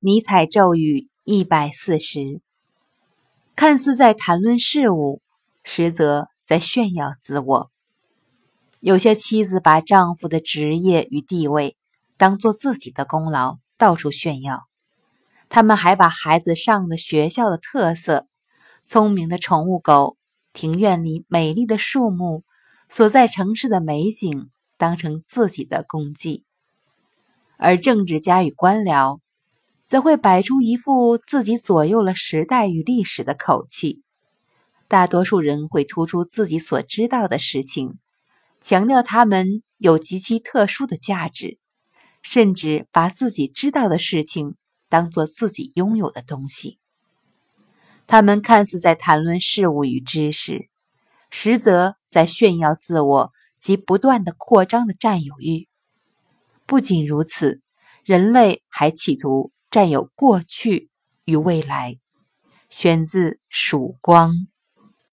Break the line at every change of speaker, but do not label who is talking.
尼采咒语一百四十，看似在谈论事物，实则在炫耀自我。有些妻子把丈夫的职业与地位当做自己的功劳，到处炫耀。他们还把孩子上的学校的特色、聪明的宠物狗、庭院里美丽的树木、所在城市的美景当成自己的功绩。而政治家与官僚则会摆出一副自己左右了时代与历史的口气。大多数人会突出自己所知道的事情。强调他们有极其特殊的价值，甚至把自己知道的事情当做自己拥有的东西。他们看似在谈论事物与知识，实则在炫耀自我及不断的扩张的占有欲。不仅如此，人类还企图占有过去与未来。选自《曙光》。